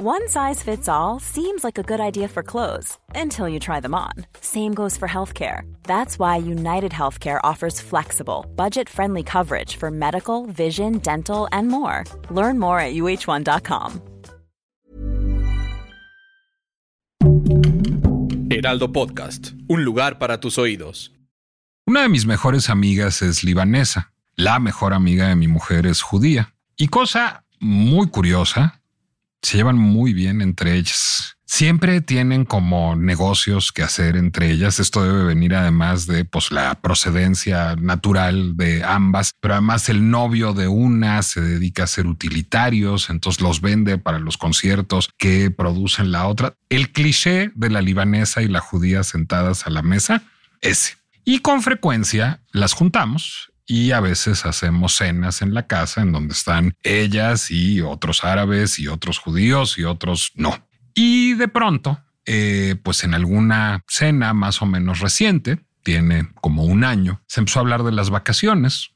One size fits all seems like a good idea for clothes until you try them on. Same goes for healthcare. That's why United Healthcare offers flexible, budget friendly coverage for medical, vision, dental, and more. Learn more at uh1.com. Heraldo Podcast, un lugar para tus oídos. Una de mis mejores amigas es libanesa. La mejor amiga de mi mujer es judía. Y cosa muy curiosa, se llevan muy bien entre ellas. Siempre tienen como negocios que hacer entre ellas. Esto debe venir además de pues, la procedencia natural de ambas, pero además el novio de una se dedica a ser utilitarios, entonces los vende para los conciertos que producen la otra. El cliché de la libanesa y la judía sentadas a la mesa, ese. Y con frecuencia las juntamos y a veces hacemos cenas en la casa en donde están ellas y otros árabes y otros judíos y otros no. Y de pronto, eh, pues en alguna cena más o menos reciente, tiene como un año, se empezó a hablar de las vacaciones.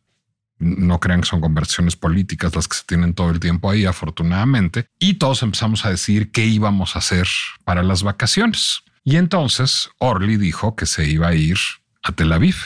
No crean que son conversaciones políticas las que se tienen todo el tiempo ahí, afortunadamente. Y todos empezamos a decir qué íbamos a hacer para las vacaciones. Y entonces Orly dijo que se iba a ir a Tel Aviv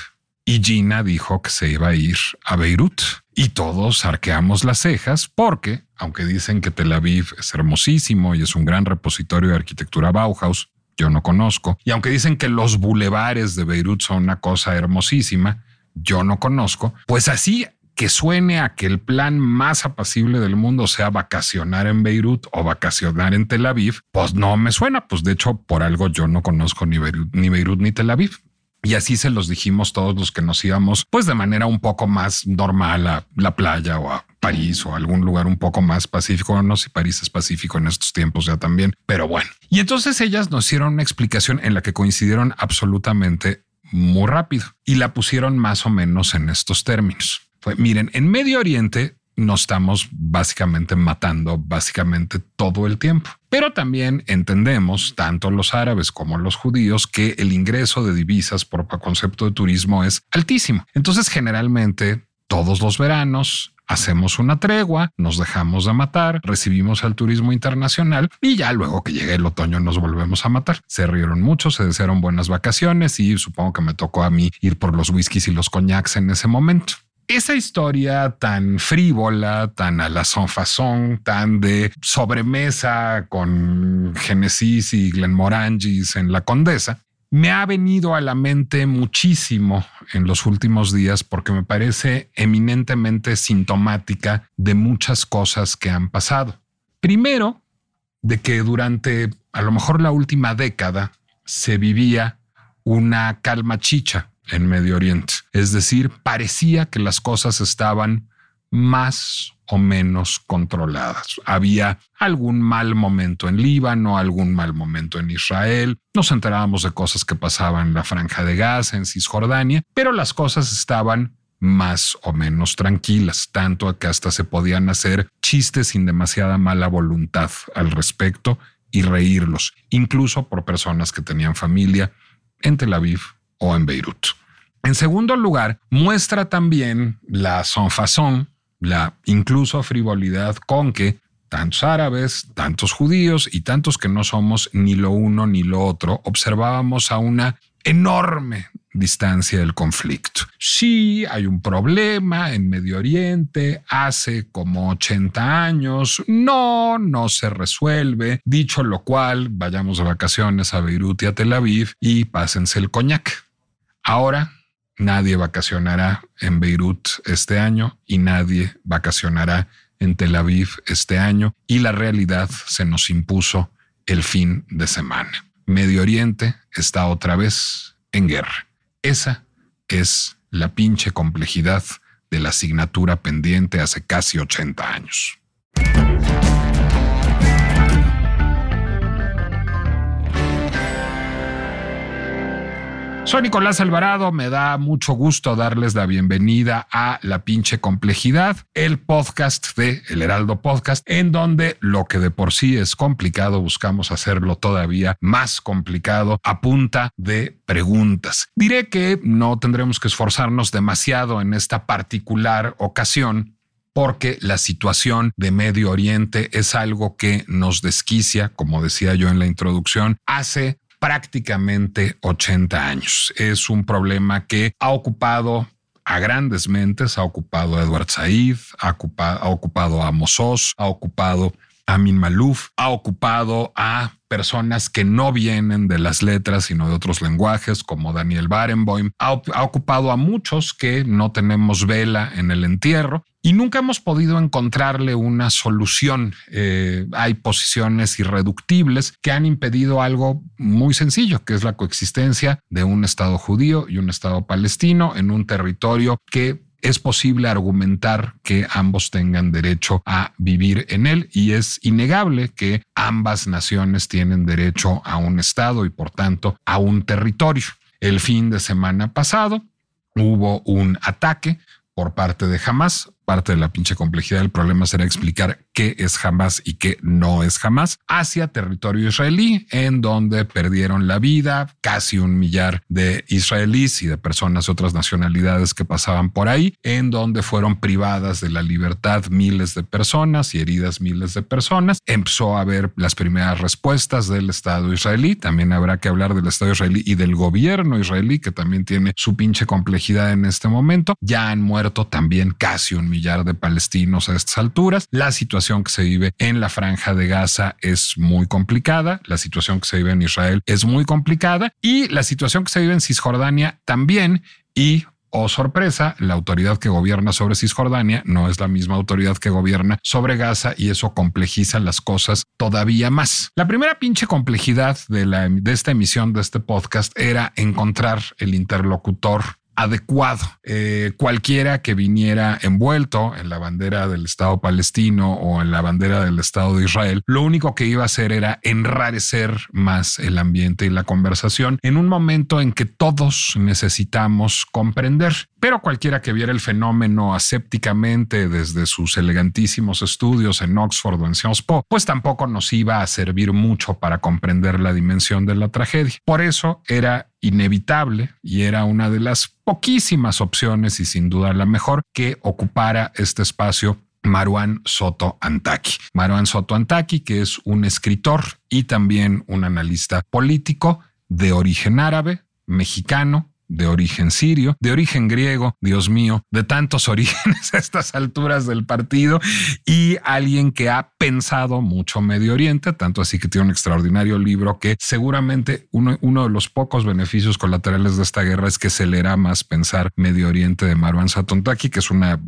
y Gina dijo que se iba a ir a Beirut. Y todos arqueamos las cejas porque, aunque dicen que Tel Aviv es hermosísimo y es un gran repositorio de arquitectura Bauhaus, yo no conozco. Y aunque dicen que los bulevares de Beirut son una cosa hermosísima, yo no conozco. Pues así que suene a que el plan más apacible del mundo sea vacacionar en Beirut o vacacionar en Tel Aviv, pues no me suena. Pues de hecho, por algo yo no conozco ni Beirut ni, Beirut, ni Tel Aviv. Y así se los dijimos todos los que nos íbamos, pues de manera un poco más normal a la playa o a París o algún lugar un poco más pacífico. No sé si París es pacífico en estos tiempos ya también, pero bueno. Y entonces ellas nos hicieron una explicación en la que coincidieron absolutamente muy rápido y la pusieron más o menos en estos términos. Fue, miren, en Medio Oriente nos estamos básicamente matando básicamente todo el tiempo. Pero también entendemos, tanto los árabes como los judíos, que el ingreso de divisas por concepto de turismo es altísimo. Entonces, generalmente, todos los veranos hacemos una tregua, nos dejamos de matar, recibimos al turismo internacional y ya luego que llegue el otoño nos volvemos a matar. Se rieron mucho, se desearon buenas vacaciones y supongo que me tocó a mí ir por los whiskies y los coñacs en ese momento esa historia tan frívola, tan a la sonfazón, tan de sobremesa con Genesis y Glenmorangis en la Condesa, me ha venido a la mente muchísimo en los últimos días porque me parece eminentemente sintomática de muchas cosas que han pasado. Primero, de que durante a lo mejor la última década se vivía una calma chicha en Medio Oriente. Es decir, parecía que las cosas estaban más o menos controladas. Había algún mal momento en Líbano, algún mal momento en Israel, nos enterábamos de cosas que pasaban en la franja de Gaza, en Cisjordania, pero las cosas estaban más o menos tranquilas, tanto que hasta se podían hacer chistes sin demasiada mala voluntad al respecto y reírlos, incluso por personas que tenían familia en Tel Aviv o en Beirut. En segundo lugar, muestra también la sonfazón, la incluso frivolidad con que tantos árabes, tantos judíos y tantos que no somos ni lo uno ni lo otro, observábamos a una enorme distancia del conflicto. Sí, hay un problema en Medio Oriente hace como 80 años. No, no se resuelve. Dicho lo cual, vayamos de vacaciones a Beirut y a Tel Aviv y pásense el coñac. Ahora nadie vacacionará en Beirut este año y nadie vacacionará en Tel Aviv este año y la realidad se nos impuso el fin de semana. Medio Oriente está otra vez en guerra. Esa es la pinche complejidad de la asignatura pendiente hace casi 80 años. Soy Nicolás Alvarado, me da mucho gusto darles la bienvenida a La pinche complejidad, el podcast de El Heraldo Podcast, en donde lo que de por sí es complicado buscamos hacerlo todavía más complicado a punta de preguntas. Diré que no tendremos que esforzarnos demasiado en esta particular ocasión porque la situación de Medio Oriente es algo que nos desquicia, como decía yo en la introducción, hace prácticamente 80 años. Es un problema que ha ocupado a grandes mentes, ha ocupado a Edward Said, ha ocupado, ha ocupado a Mossos, ha ocupado Amin Malouf ha ocupado a personas que no vienen de las letras, sino de otros lenguajes, como Daniel Barenboim. Ha, ocupado a muchos que no tenemos vela en el entierro y nunca hemos podido encontrarle una solución. Eh, hay posiciones irreductibles que han impedido algo muy sencillo, que es la coexistencia de un Estado judío y un Estado palestino en un territorio que es posible argumentar que ambos tengan derecho a vivir en él y es innegable que ambas naciones tienen derecho a un Estado y por tanto a un territorio. El fin de semana pasado hubo un ataque por parte de Hamas parte de la pinche complejidad del problema será explicar qué es Hamas y qué no es Hamas hacia territorio israelí, en donde perdieron la vida casi un millar de israelíes y de personas de otras nacionalidades que pasaban por ahí, en donde fueron privadas de la libertad miles de personas y heridas miles de personas. Empezó a haber las primeras respuestas del Estado israelí. También habrá que hablar del Estado israelí y del gobierno israelí, que también tiene su pinche complejidad en este momento. Ya han muerto también casi un millar millar de palestinos a estas alturas. La situación que se vive en la franja de Gaza es muy complicada. La situación que se vive en Israel es muy complicada y la situación que se vive en Cisjordania también. Y Oh sorpresa, la autoridad que gobierna sobre Cisjordania no es la misma autoridad que gobierna sobre Gaza y eso complejiza las cosas todavía más. La primera pinche complejidad de, la, de esta emisión de este podcast era encontrar el interlocutor adecuado. Eh, cualquiera que viniera envuelto en la bandera del Estado palestino o en la bandera del Estado de Israel, lo único que iba a hacer era enrarecer más el ambiente y la conversación en un momento en que todos necesitamos comprender. Pero cualquiera que viera el fenómeno asépticamente desde sus elegantísimos estudios en Oxford o en Sciences Po, pues tampoco nos iba a servir mucho para comprender la dimensión de la tragedia. Por eso era inevitable y era una de las poquísimas opciones y sin duda la mejor que ocupara este espacio Maruán Soto Antaki. Maruán Soto Antaki, que es un escritor y también un analista político de origen árabe, mexicano, de origen sirio, de origen griego, Dios mío, de tantos orígenes a estas alturas del partido y alguien que ha pensado mucho Medio Oriente, tanto así que tiene un extraordinario libro que seguramente uno, de los pocos beneficios colaterales de esta guerra es que se leerá más pensar Medio Oriente de Marwan Satontaki, que es una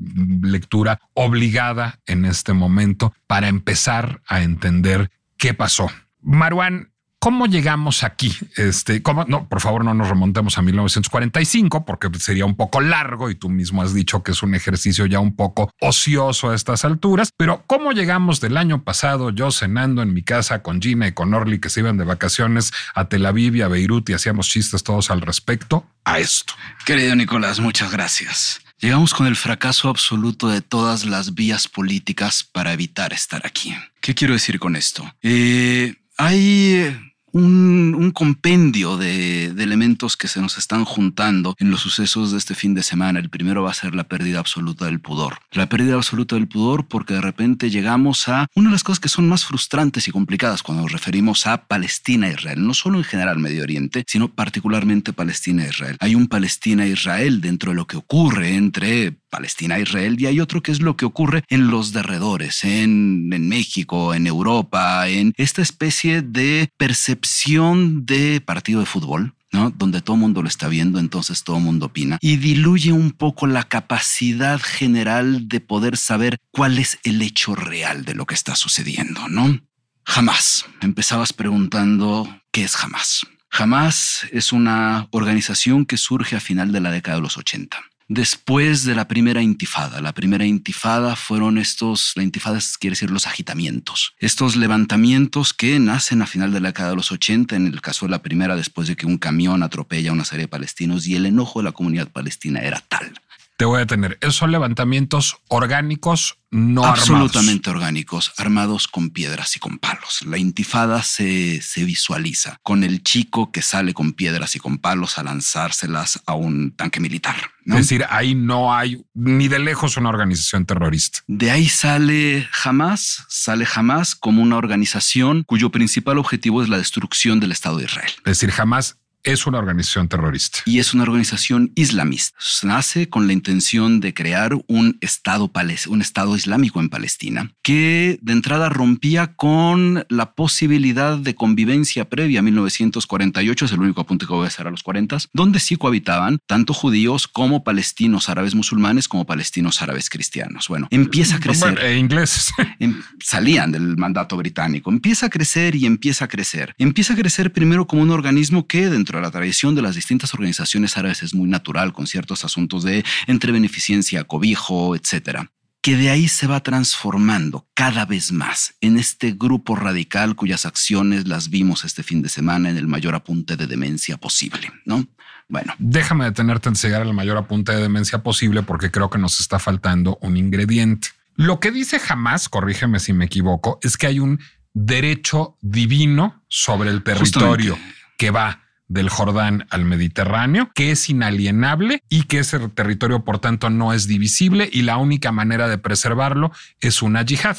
lectura obligada en este momento para empezar a entender qué pasó. Marwan ¿Cómo llegamos aquí? Este, ¿cómo? No, por favor, no nos remontemos a 1945 porque sería un poco largo y tú mismo has dicho que es un ejercicio ya un poco ocioso a estas alturas. Pero ¿cómo llegamos del año pasado yo cenando en mi casa con Gina y con Orly que se iban de vacaciones a Tel Aviv y a Beirut y hacíamos chistes todos al respecto a esto? Querido Nicolás, muchas gracias. Llegamos con el fracaso absoluto de todas las vías políticas para evitar estar aquí. ¿Qué quiero decir con esto? Eh, hay un, compendio de, elementos que se nos están juntando en los sucesos de este fin de semana. El primero va a ser la pérdida absoluta del pudor. La pérdida absoluta del pudor porque de repente llegamos a una de las cosas que son más frustrantes y complicadas cuando nos referimos a Palestina e Israel. No solo en general Medio Oriente, sino particularmente Palestina e Israel. Hay un Palestina e Israel dentro de lo que ocurre entre Palestina e Israel y hay otro que es lo que ocurre en los derredores, en, en México, en Europa, en esta especie de percepción de partido de fútbol, ¿no? Donde todo el mundo lo está viendo, entonces todo el mundo opina y diluye un poco la capacidad general de poder saber cuál es el hecho real de lo que está sucediendo, ¿no? Jamás. Empezabas preguntando qué es jamás. Jamás es una organización que surge a final de la década de los 80 después de la primera intifada. La primera intifada fueron estos, la intifada quiere decir los agitamientos, estos levantamientos que nacen a final de la década de los 80, en el caso de la primera, después de que un camión atropella a una serie de palestinos y el enojo de la comunidad palestina era tal Te voy a detener. Esos son levantamientos orgánicos, no Absolutamente orgánicos, armados con piedras y con palos. La intifada se, se visualiza con el chico que sale con piedras y con palos a lanzárselas a un tanque militar. Es decir, ahí no hay ni de lejos una organización terrorista. De ahí sale jamás, sale jamás como una organización cuyo principal objetivo es la destrucción del Estado de Israel. Es decir, jamás es una organización terrorista. Y es una organización islamista. Nace con la intención de crear un estado, un estado islámico en Palestina, que de entrada rompía con la posibilidad de convivencia previa a 1948, es el único apunte que voy a hacer a los 40, donde sí cohabitaban tanto judíos como palestinos árabes musulmanes como palestinos árabes cristianos. Bueno, empieza a crecer. e ingleses. Em, salían del mandato británico. Empieza a crecer y empieza a crecer. Empieza a crecer primero como un organismo que dentro la tradición de las distintas organizaciones árabes es muy natural con ciertos asuntos de entre beneficencia, cobijo, etcétera que de ahí se va transformando cada vez más en este grupo radical cuyas acciones las vimos este fin de semana en el mayor apunte de demencia posible, ¿no? Bueno. Déjame detenerte en llegar al mayor apunte de demencia posible porque creo que nos está faltando un ingrediente. Lo que dice jamás, corrígeme si me equivoco, es que hay un derecho divino sobre el territorio que va del Jordán al Mediterráneo, que es inalienable y que ese territorio, por tanto, no es divisible y la única manera de preservarlo es una yihad.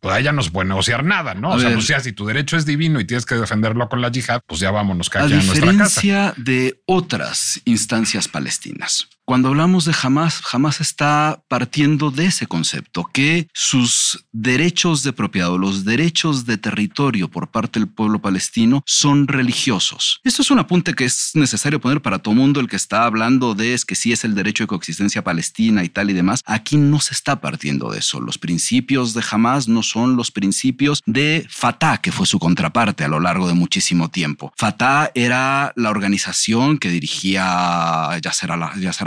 Pues ya no se puede negociar nada, ¿no? o sea, pues si tu derecho es divino y tienes que defenderlo con la yihad, pues ya vámonos cada quien a nuestra casa. Diferencia de otras instancias palestinas, cuando hablamos de Hamas, Hamas está partiendo de ese concepto, que sus derechos de propiedad los derechos de territorio por parte del pueblo palestino son religiosos. Esto es un apunte que es necesario poner para todo mundo el que está hablando de que sí es el derecho de coexistencia palestina y tal y demás. Aquí no se está partiendo de eso. Los principios de Hamas no son los principios de Fatah, que fue su contraparte a lo largo de muchísimo tiempo. Fatah era la organización que dirigía Yasser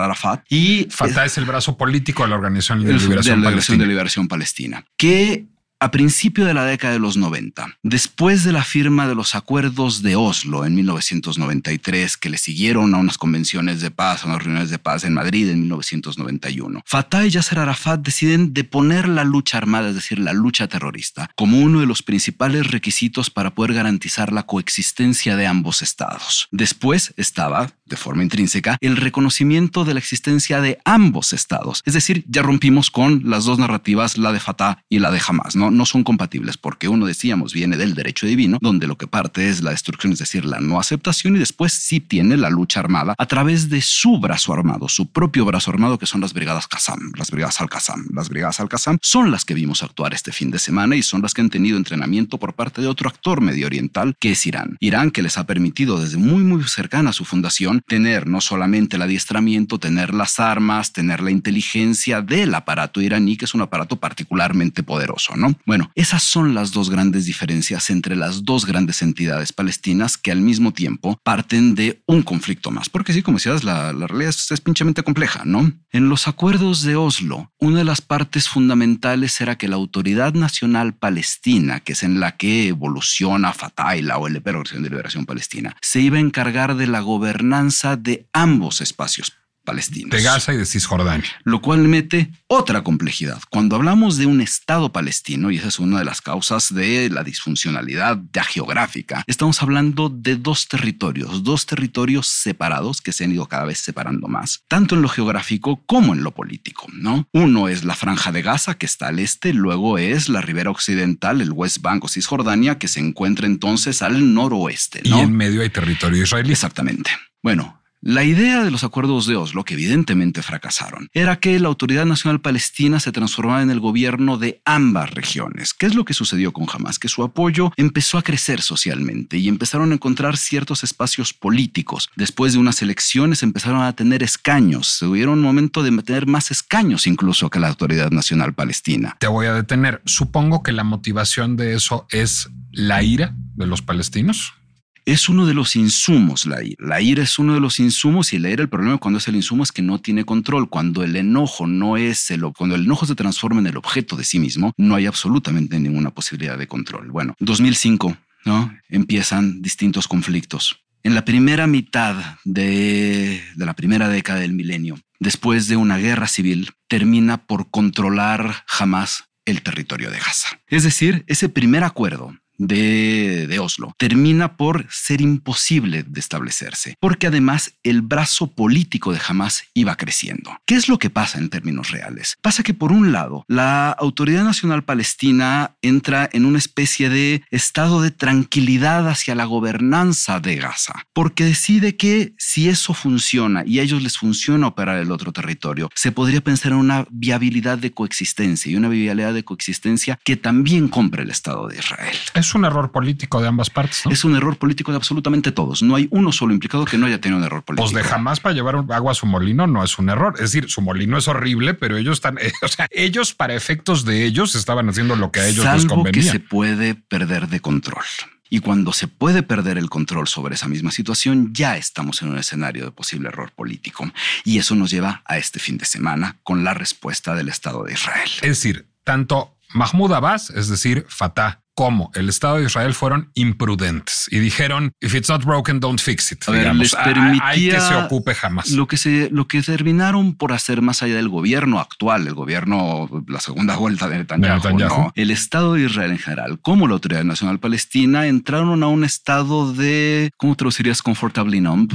Arafat y Fatah es, el brazo político de la Organización de Liberación, de Liberación Palestina. Que a principio de la década de los 90, después de la firma de los acuerdos de Oslo en 1993, que le siguieron a unas convenciones de paz, a unas reuniones de paz en Madrid en 1991, Fatah y Yasser Arafat deciden deponer la lucha armada, es decir, la lucha terrorista, como uno de los principales requisitos para poder garantizar la coexistencia de ambos estados. Después estaba, de forma intrínseca, el reconocimiento de la existencia de ambos estados, es decir, ya rompimos con las dos narrativas, la de Fatah y la de Hamas, ¿no? No, son compatibles porque uno, decíamos, viene del derecho divino, donde lo que parte es la destrucción, es decir, la no aceptación y después sí tiene la lucha armada a través de su brazo armado, su propio brazo armado, que son las brigadas Qassam, las brigadas Al-Qassam. Las brigadas Al-Qassam son las que vimos actuar este fin de semana y son las que han tenido entrenamiento por parte de otro actor medio oriental, que es Irán. Irán que les ha permitido desde muy, muy cercana a su fundación tener no solamente el adiestramiento, tener las armas, tener la inteligencia del aparato iraní, que es un aparato particularmente poderoso, ¿no? Bueno, esas son las dos grandes diferencias entre las dos grandes entidades palestinas que al mismo tiempo parten de un conflicto más. Porque sí, como decías, la, realidad es, es pinchamente compleja, ¿no? En los acuerdos de Oslo, una de las partes fundamentales era que la Autoridad Nacional Palestina, que es en la que evoluciona Fatah y la OLP, la Organización de Liberación Palestina, se iba a encargar de la gobernanza de ambos espacios palestinos. De Gaza y de Cisjordania. Lo cual mete otra complejidad. Cuando hablamos de un Estado palestino, y esa es una de las causas de la disfuncionalidad ya geográfica, estamos hablando de dos territorios, dos territorios separados que se han ido cada vez separando más, tanto en lo geográfico como en lo político. ¿no? Uno es la franja de Gaza, que está al este, luego es la ribera occidental, el West Bank o Cisjordania, que se encuentra entonces al noroeste. Y en medio hay territorio israelí. Exactamente. Bueno, la idea de los acuerdos de Oslo, que evidentemente fracasaron, era que la Autoridad Nacional Palestina se transformaba en el gobierno de ambas regiones. ¿Qué es lo que sucedió con Hamas? Que su apoyo empezó a crecer socialmente y empezaron a encontrar ciertos espacios políticos. Después de unas elecciones empezaron a tener escaños. Se hubiera un momento de tener más escaños incluso que la Autoridad Nacional Palestina. Te voy a detener. Supongo que la motivación de eso es la ira de los palestinos es uno de los insumos la ira. La ira es uno de los insumos y la ira, el problema cuando es el insumo es que no tiene control. Cuando el enojo no es el, cuando el enojo se transforma en el objeto de sí mismo, no hay absolutamente ninguna posibilidad de control. Bueno, 2005, ¿no? Empiezan distintos conflictos. En la primera mitad de, de la primera década del milenio, después de una guerra civil, termina por controlar jamás el territorio de Gaza. Es decir, ese primer acuerdo de, Oslo termina por ser imposible de establecerse, porque además el brazo político de Hamas iba creciendo. ¿Qué es lo que pasa en términos reales? Pasa que por un lado, la Autoridad Nacional Palestina entra en una especie de estado de tranquilidad hacia la gobernanza de Gaza, porque decide que si eso funciona y a ellos les funciona operar el otro territorio, se podría pensar en una viabilidad de coexistencia y una viabilidad de coexistencia que también compre el Estado de Israel. Un error político de ambas partes. Es un error político de absolutamente todos. No hay uno solo implicado que no haya tenido un error político. Pues de jamás para llevar agua a su molino no es un error. Es decir, su molino es horrible, pero ellos están, o sea, ellos para efectos de ellos estaban haciendo lo que a ellos les convenía. que se puede perder de control. Y cuando se puede perder el control sobre esa misma situación, ya estamos en un escenario de posible error político. Y eso nos lleva a este fin de semana con la respuesta del Estado de Israel. Es decir, tanto Mahmoud Abbas, es decir, Fatah, como el Estado de Israel fueron imprudentes y dijeron, if it's not broken, don't fix it. les permitía hay que se ocupe jamás. Lo que, se, lo que terminaron por hacer más allá del gobierno actual, el gobierno, la segunda vuelta de Netanyahu, el Estado de Israel en general, como la Autoridad Nacional Palestina, entraron a un estado de, ¿cómo traducirías? Comfortably numb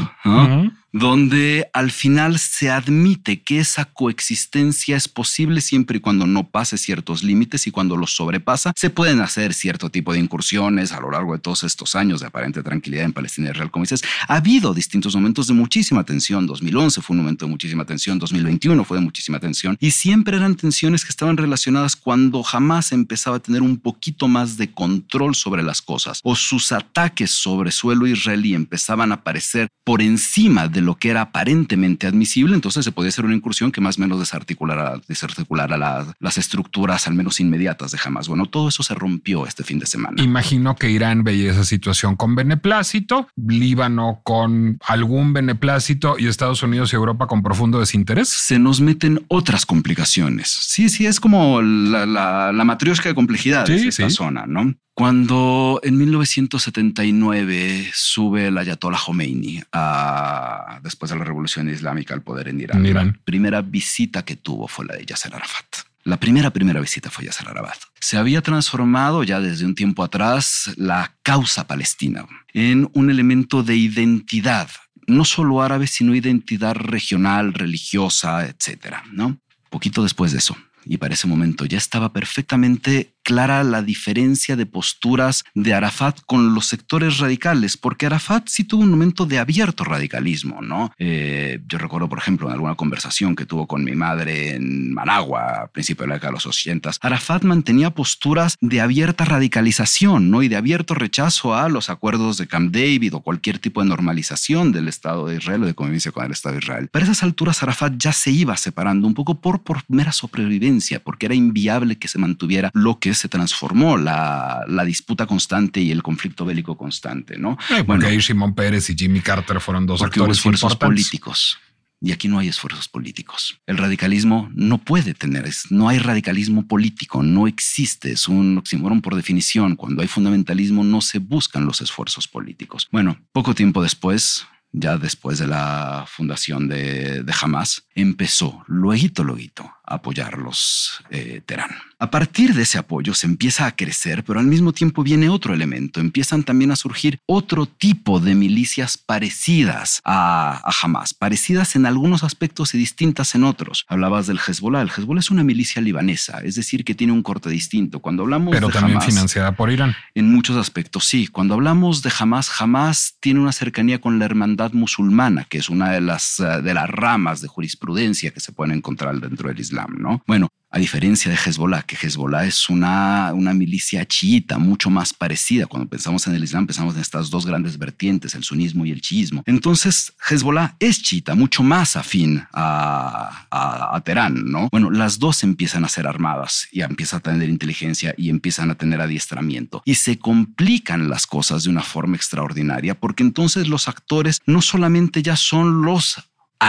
donde al final se admite que esa coexistencia es posible siempre y cuando no pase ciertos límites y cuando los sobrepasa, se pueden hacer cierto tipo de incursiones a lo largo de todos estos años de aparente tranquilidad en Palestina y Israel. Como dices, ha habido distintos momentos de muchísima tensión. 2011 fue un momento de muchísima tensión, 2021 fue de muchísima tensión y siempre eran tensiones que estaban relacionadas cuando jamás empezaba a tener un poquito más de control sobre las cosas o sus ataques sobre suelo israelí empezaban a aparecer por encima de lo que era aparentemente admisible, entonces se podía hacer una incursión que más o menos desarticulara, desarticulara las estructuras al menos inmediatas de Hamas. Bueno, todo eso se rompió este fin de semana. Imagino que Irán veía esa situación con beneplácito, Líbano con algún beneplácito y Estados Unidos y Europa con profundo desinterés. Se nos meten otras complicaciones. Sí, sí, es como la, la, la de complejidad de esta zona, ¿no? Cuando en 1979 sube el Ayatollah Khomeini a, después de la revolución islámica al poder en Irán, la primera visita que tuvo fue la de Yasser Arafat. La primera, primera visita fue Yasser Arafat. Se había transformado ya desde un tiempo atrás la causa palestina en un elemento de identidad, no solo árabe, sino identidad regional, religiosa, etcétera, ¿no? Poquito después de eso, y para ese momento ya estaba perfectamente clara la diferencia de posturas de Arafat con los sectores radicales, porque Arafat sí tuvo un momento de abierto radicalismo, ¿no? Eh, yo recuerdo, por ejemplo, en alguna conversación que tuvo con mi madre en Managua a principios de la década de los 80, Arafat mantenía posturas de abierta radicalización, ¿no? Y de abierto rechazo a los acuerdos de Camp David o cualquier tipo de normalización del Estado de Israel o de convivencia con el Estado de Israel. Para esas alturas, Arafat ya se iba separando un poco por, por mera sobrevivencia, porque era inviable que se mantuviera lo que se transformó la, disputa constante y el conflicto bélico constante, ¿no? porque bueno, ahí Simón Pérez y Jimmy Carter fueron dos actores esfuerzos políticos. Y aquí no hay esfuerzos políticos. El radicalismo no puede tener, no hay radicalismo político, no existe, es un oxímoron por definición. Cuando hay fundamentalismo no se buscan los esfuerzos políticos. Bueno, poco tiempo después, ya después de la fundación de, de Hamas, empezó, luego, luego, a apoyar los eh, Terán. A partir de ese apoyo se empieza a crecer, pero al mismo tiempo viene otro elemento. Empiezan también a surgir otro tipo de milicias parecidas a, a Hamas, parecidas en algunos aspectos y distintas en otros. Hablabas del Hezbollah. El Hezbollah es una milicia libanesa, es decir, que tiene un corte distinto. Cuando hablamos pero también financiada por Irán. En muchos aspectos, sí. Cuando hablamos de Hamas, Hamas tiene una cercanía con la hermandad musulmana, que es una de las, eh, de las ramas de jurisprudencia que se pueden encontrar dentro del Islam, ¿no? Bueno, a diferencia de Hezbollah, que Hezbollah es una, una milicia chiita mucho más parecida. Cuando pensamos en el Islam, pensamos en estas dos grandes vertientes, el sunismo y el chiismo. Entonces, Hezbollah es chiita, mucho más afín a, a, Teherán, ¿no? Bueno, las dos empiezan a ser armadas y empiezan a tener inteligencia y empiezan a tener adiestramiento. Y se complican las cosas de una forma extraordinaria porque entonces los actores no solamente ya son los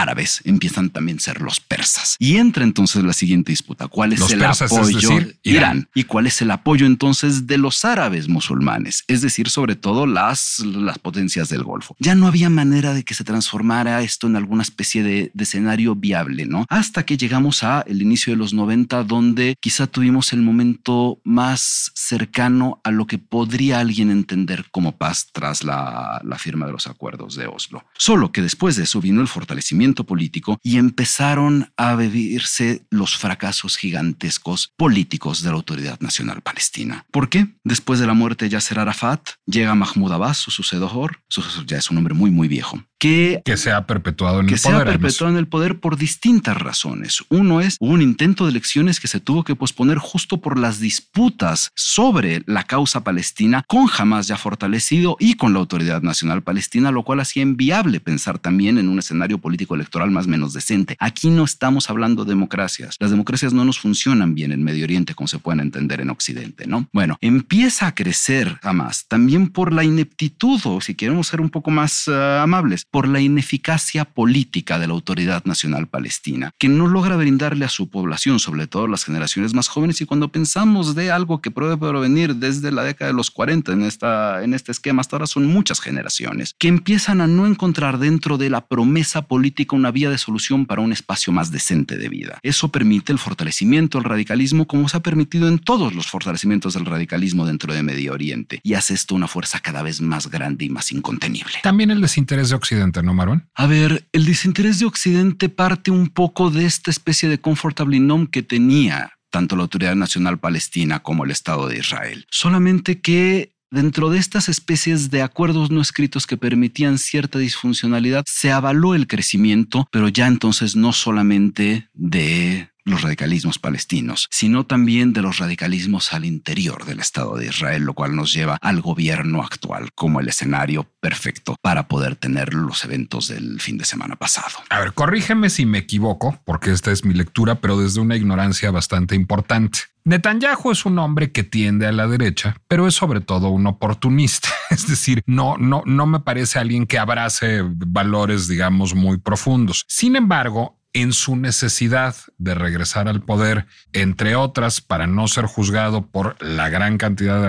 árabes empiezan también a ser los persas. Y entra entonces la siguiente disputa. ¿Cuál es Los el persas, es apoyo decir, de Irán. Irán? ¿Y cuál es el apoyo entonces de los árabes musulmanes? Es decir, sobre todo las, las potencias del Golfo. Ya no había manera de que se transformara esto en alguna especie de, de escenario viable, ¿no? Hasta que llegamos a el inicio de los 90, donde quizá tuvimos el momento más cercano a lo que podría alguien entender como paz tras la, la firma de los acuerdos de Oslo. Solo que después de eso vino el fortalecimiento político y empezaron a vivirse los fracasos gigantescos políticos de la Autoridad Nacional Palestina. ¿Por qué? Después de la muerte de Yasser Arafat, llega Mahmoud Abbas, su sucedor, su sucesor ya es un hombre muy, muy viejo, que Que se ha perpetuado en que el se ha poder. perpetuado en el poder por distintas razones. Uno es hubo un intento de elecciones que se tuvo que posponer justo por las disputas sobre la causa palestina con Hamas ya fortalecido y con la Autoridad Nacional Palestina, lo cual hacía inviable pensar también en un escenario político electoral más o menos decente. Aquí no estamos hablando de democracias. Las democracias no nos funcionan bien en Medio Oriente como se pueden entender en Occidente, ¿no? Bueno, empieza a crecer Hamas también por la ineptitud o si queremos ser un poco más eh, amables, por la ineficacia política de la Autoridad Nacional Palestina, que no logra brindarle a su población, sobre todo las generaciones más jóvenes, y cuando pensamos de algo que puede provenir desde la década de los 40 en, esta, en este esquema, hasta ahora son muchas generaciones, que empiezan a no encontrar dentro de la promesa política una vía de solución para un espacio más decente de vida. Eso permite el fortalecimiento del radicalismo como se ha permitido en todos los fortalecimientos del radicalismo dentro de Medio Oriente, y hace esto una fuerza cada vez más grande y más incontenible. También el desinterés de Occidente, ¿no, Marón? A ver, el desinterés de Occidente parte un poco de esta especie de comfortable nom que tenía tanto la Autoridad Nacional Palestina como el Estado de Israel. Solamente que dentro de estas especies de acuerdos no escritos que permitían cierta disfuncionalidad, se avaló el crecimiento, pero ya entonces no solamente de los radicalismos palestinos, sino también de los radicalismos al interior del Estado de Israel, lo cual nos lleva al gobierno actual como el escenario perfecto para poder tener los eventos del fin de semana pasado. A ver, corrígeme si me equivoco, porque esta es mi lectura, pero desde una ignorancia bastante importante. Netanyahu es un hombre que tiende a la derecha, pero es sobre todo un oportunista. Es decir, no, no, no me parece alguien que abrace valores, digamos, muy profundos. Sin embargo, en su necesidad de regresar al poder, entre otras, para no ser juzgado por la gran cantidad de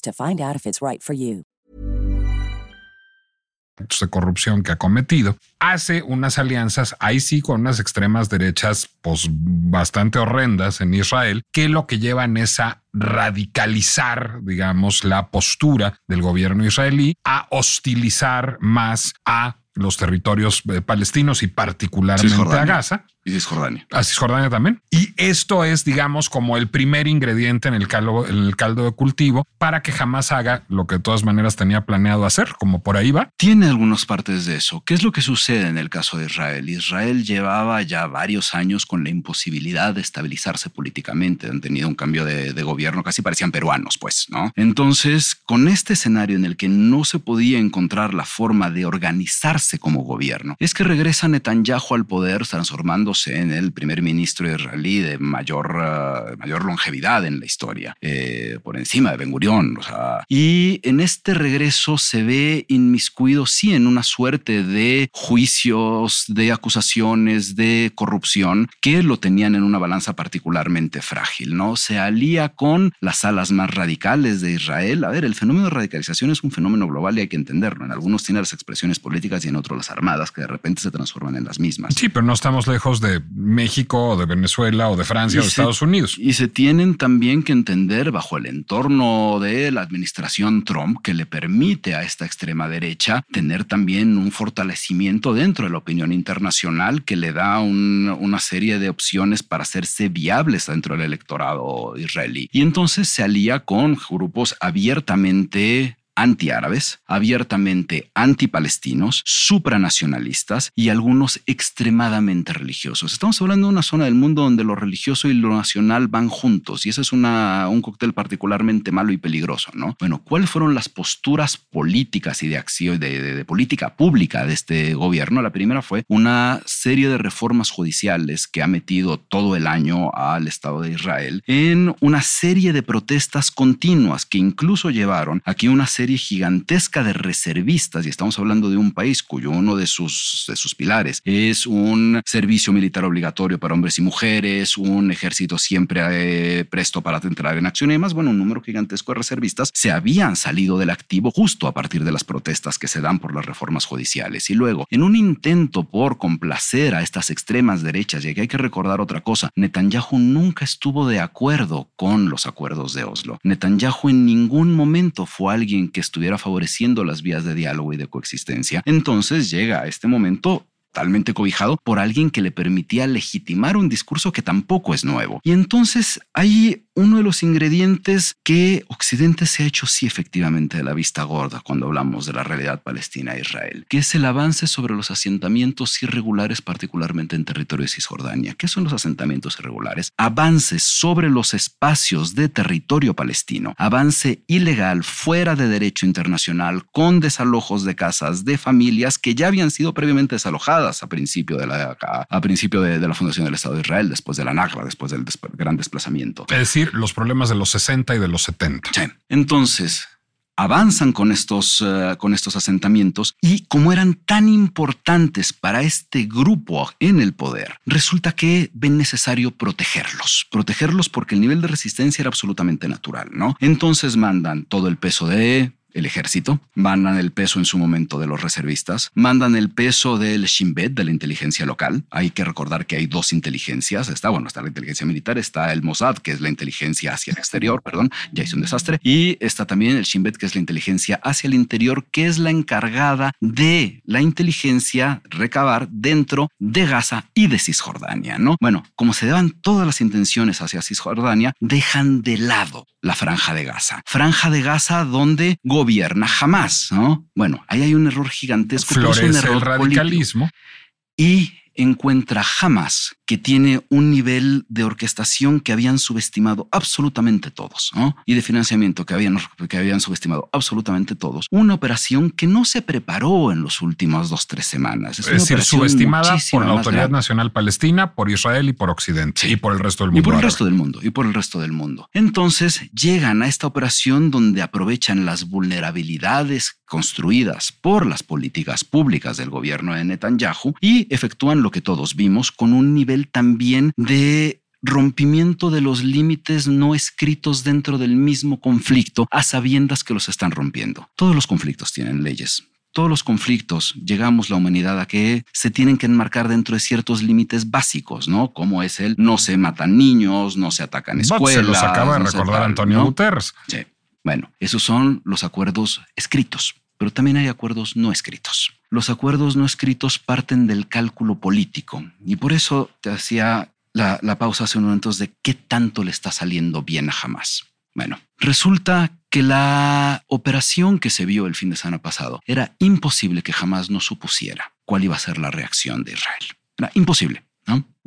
to find out if it's right for you. actos de corrupción que ha cometido, hace unas alianzas, ahí sí, con unas extremas derechas, pues bastante horrendas en Israel, que lo que llevan es a radicalizar, digamos, la postura del gobierno israelí, a hostilizar más a los territorios eh, palestinos y particularmente a. Gaza. Y Cisjordania. A Cisjordania también. Y esto es, digamos, como el primer ingrediente en el caldo, en el caldo de cultivo para que jamás haga lo que de todas maneras tenía planeado hacer, como por ahí va. Tiene algunas partes de eso. ¿Qué es lo que sucede en el caso de Israel? Israel llevaba ya varios años con la imposibilidad de estabilizarse políticamente. Han tenido un cambio de, de gobierno, casi parecían peruanos, pues, ¿no? Entonces, con este escenario en el que no se podía encontrar la forma de organizarse como gobierno, es que regresa Netanyahu al poder en el primer ministro israelí de mayor, uh, mayor longevidad en la historia, eh, por encima de Ben sea, y en este regreso se ve inmiscuido, sí, en una suerte de juicios, de acusaciones, de corrupción, que lo tenían en una balanza particularmente frágil, ¿no? Se alía con las alas más radicales de Israel. A ver, el fenómeno de radicalización es un fenómeno global y hay que entenderlo. En algunos tiene las expresiones políticas y en otros las armadas, que de repente se transforman en las mismas. Sí, pero no estamos lejos de México o de Venezuela o de Francia o de Estados Unidos. Y se tienen también que entender bajo el entorno de la administración Trump que le permite a esta extrema derecha tener también un fortalecimiento dentro de la opinión internacional que le da una serie de opciones para hacerse viables dentro del electorado israelí. Y entonces se alía con grupos abiertamente antiárabes, abiertamente antipalestinos, supranacionalistas y algunos extremadamente religiosos. Estamos hablando de una zona del mundo donde lo religioso y lo nacional van juntos y ese es una, un cóctel particularmente malo y peligroso, ¿no? Bueno, ¿cuáles fueron las posturas políticas y de acción, de, de política pública de este gobierno? La primera fue una serie de reformas judiciales que ha metido todo el año al Estado de Israel en una serie de protestas continuas que incluso llevaron a que una serie gigantesca de reservistas, y estamos hablando de un país cuyo uno de sus, de sus pilares es un servicio militar obligatorio para hombres y mujeres, un ejército siempre eh, presto para entrar en acción y demás, bueno, un número gigantesco de reservistas se habían salido del activo justo a partir de las protestas que se dan por las reformas judiciales. Y luego, en un intento por complacer a estas extremas derechas, y aquí hay que recordar otra cosa, Netanyahu nunca estuvo de acuerdo con los acuerdos de Oslo. Netanyahu en ningún momento fue alguien que estuviera favoreciendo las vías de diálogo y de coexistencia. Entonces llega a este momento totalmente cobijado por alguien que le permitía legitimar un discurso que tampoco es nuevo. Y entonces hay uno de los ingredientes que Occidente se ha hecho sí efectivamente de la vista gorda cuando hablamos de la realidad palestina e Israel, que es el avance sobre los asentamientos irregulares, particularmente en territorio de Cisjordania. ¿Qué son los asentamientos irregulares? Avances sobre los espacios de territorio palestino, avance ilegal fuera de derecho internacional con desalojos de casas de familias que ya habían sido previamente desalojadas a principio de la, a, principio de, la fundación del Estado de Israel, después de la Nagra, después del gran desplazamiento. Es decir, los problemas de los 60 y de los 70. Sí. Entonces, avanzan con estos, uh, con estos asentamientos y como eran tan importantes para este grupo en el poder, resulta que ven necesario protegerlos, protegerlos porque el nivel de resistencia era absolutamente natural, ¿no? Entonces mandan todo el peso de el ejército, mandan el peso en su momento de los reservistas, mandan el peso del Shin Bet, de la inteligencia local. Hay que recordar que hay dos inteligencias. Está, bueno, está la inteligencia militar, está el Mossad, que es la inteligencia hacia el exterior, perdón, ya hice un desastre. Y está también el Shin Bet, que es la inteligencia hacia el interior, que es la encargada de la inteligencia recabar dentro de Gaza y de Cisjordania, ¿no? Bueno, como se daban todas las intenciones hacia Cisjordania, dejan de lado la franja de Gaza. Franja de Gaza donde gobierna jamás, ¿no? Bueno, ahí hay un error gigantesco. Florece un error el radicalismo. Y encuentra jamás que tiene un nivel de orquestación que habían subestimado absolutamente todos, ¿no? Y de financiamiento que habían, que habían subestimado absolutamente todos. Una operación que no se preparó en los últimos dos, tres semanas. Es, decir, subestimada por la Autoridad Nacional Palestina, por Israel y por Occidente y por el resto del mundo. Y por el resto del mundo, y por el resto del mundo. Entonces llegan a esta operación donde aprovechan las vulnerabilidades construidas por las políticas públicas del gobierno de Netanyahu y efectúan lo que todos vimos con un nivel también de rompimiento de los límites no escritos dentro del mismo conflicto a sabiendas que los están rompiendo. Todos los conflictos tienen leyes. Todos los conflictos llegamos la humanidad a que se tienen que enmarcar dentro de ciertos límites básicos, ¿no? Como es el no se matan niños, no se atacan escuelas. Se los acaba de recordar Antonio Guterres. Sí. Bueno, esos son los acuerdos escritos pero también hay acuerdos no escritos. Los acuerdos no escritos parten del cálculo político y por eso te hacía la, pausa hace unos momentos de qué tanto le está saliendo bien a Hamas. Bueno, resulta que la operación que se vio el fin de semana pasado era imposible que jamás no supusiera cuál iba a ser la reacción de Israel. Era imposible.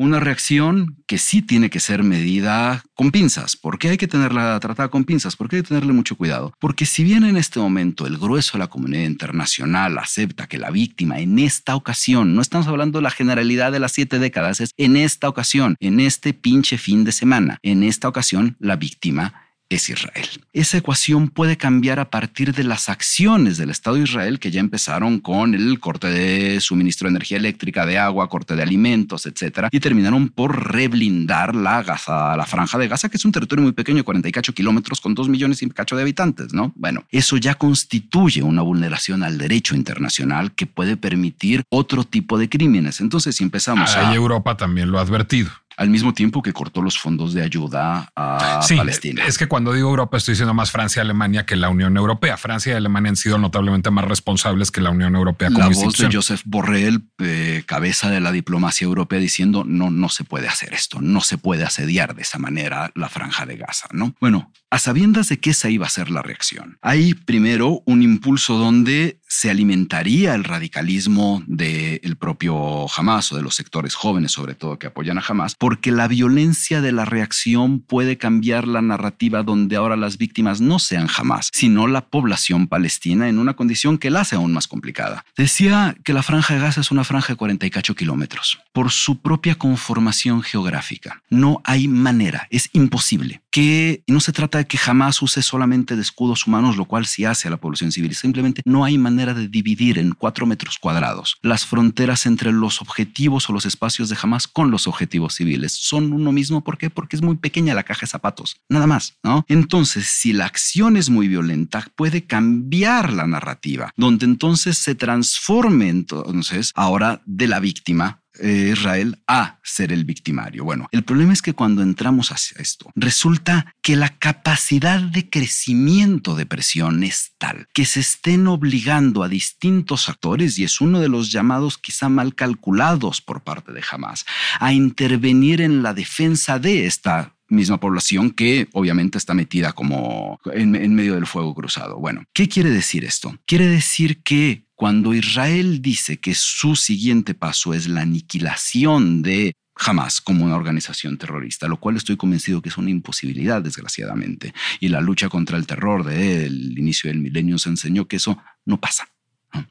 Una reacción que sí tiene que ser medida con pinzas. ¿Por qué hay que tenerla tratada con pinzas? ¿Por qué hay que tenerle mucho cuidado? Porque si bien en este momento el grueso de la comunidad internacional acepta que la víctima en esta ocasión, no estamos hablando de la generalidad de las siete décadas, es en esta ocasión, en este pinche fin de semana, en esta ocasión la víctima es Israel. Esa ecuación puede cambiar a partir de las acciones del Estado de Israel que ya empezaron con el corte de suministro de energía eléctrica, de agua, corte de alimentos, etcétera, y terminaron por reblindar la Gaza, la franja de Gaza, que es un territorio muy pequeño, 48 kilómetros con 2 millones y cacho de habitantes, ¿no? Bueno, eso ya constituye una vulneración al derecho internacional que puede permitir otro tipo de crímenes. Entonces, si empezamos a... Europa también lo ha advertido al mismo tiempo que cortó los fondos de ayuda a sí, Palestina. Es que cuando digo Europa estoy diciendo más Francia y Alemania que la Unión Europea. Francia y Alemania han sido notablemente más responsables que la Unión Europea. Como la voz de Joseph Borrell, eh, cabeza de la diplomacia europea, diciendo no, no se puede hacer esto, no se puede asediar de esa manera la franja de Gaza. No, bueno, a sabiendas de que esa iba a ser la reacción. Hay primero un impulso donde se alimentaría el radicalismo del propio Hamas o de los sectores jóvenes, sobre todo que apoyan a Hamas, porque la violencia de la reacción puede cambiar la narrativa donde ahora las víctimas no sean Hamas, sino la población palestina en una condición que la hace aún más complicada. Decía que la franja de Gaza es una franja de 48 kilómetros. Por su propia conformación geográfica, no hay manera, es imposible que no se trata que Hamas use solamente de escudos humanos, lo cual sí hace a la población civil. Simplemente no hay manera de dividir en cuatro metros cuadrados las fronteras entre los objetivos o los espacios de Hamas con los objetivos civiles. Son uno mismo. ¿Por qué? Porque es muy pequeña la caja de zapatos. Nada más, ¿no? Entonces, si la acción es muy violenta, puede cambiar la narrativa, donde entonces se transforme entonces ahora de la víctima eh, Israel a ser el victimario. Bueno, el problema es que cuando entramos hacia esto, resulta que la capacidad de crecimiento de presión es tal que se estén obligando a distintos actores, y es uno de los llamados quizá mal calculados por parte de Hamas, a intervenir en la defensa de esta misma población que obviamente está metida como en, en, medio del fuego cruzado. Bueno, ¿qué quiere decir esto? Quiere decir que cuando Israel dice que su siguiente paso es la aniquilación de Hamas como una organización terrorista, lo cual estoy convencido que es una imposibilidad, desgraciadamente. Y la lucha contra el terror del inicio del milenio se enseñó que eso no pasa.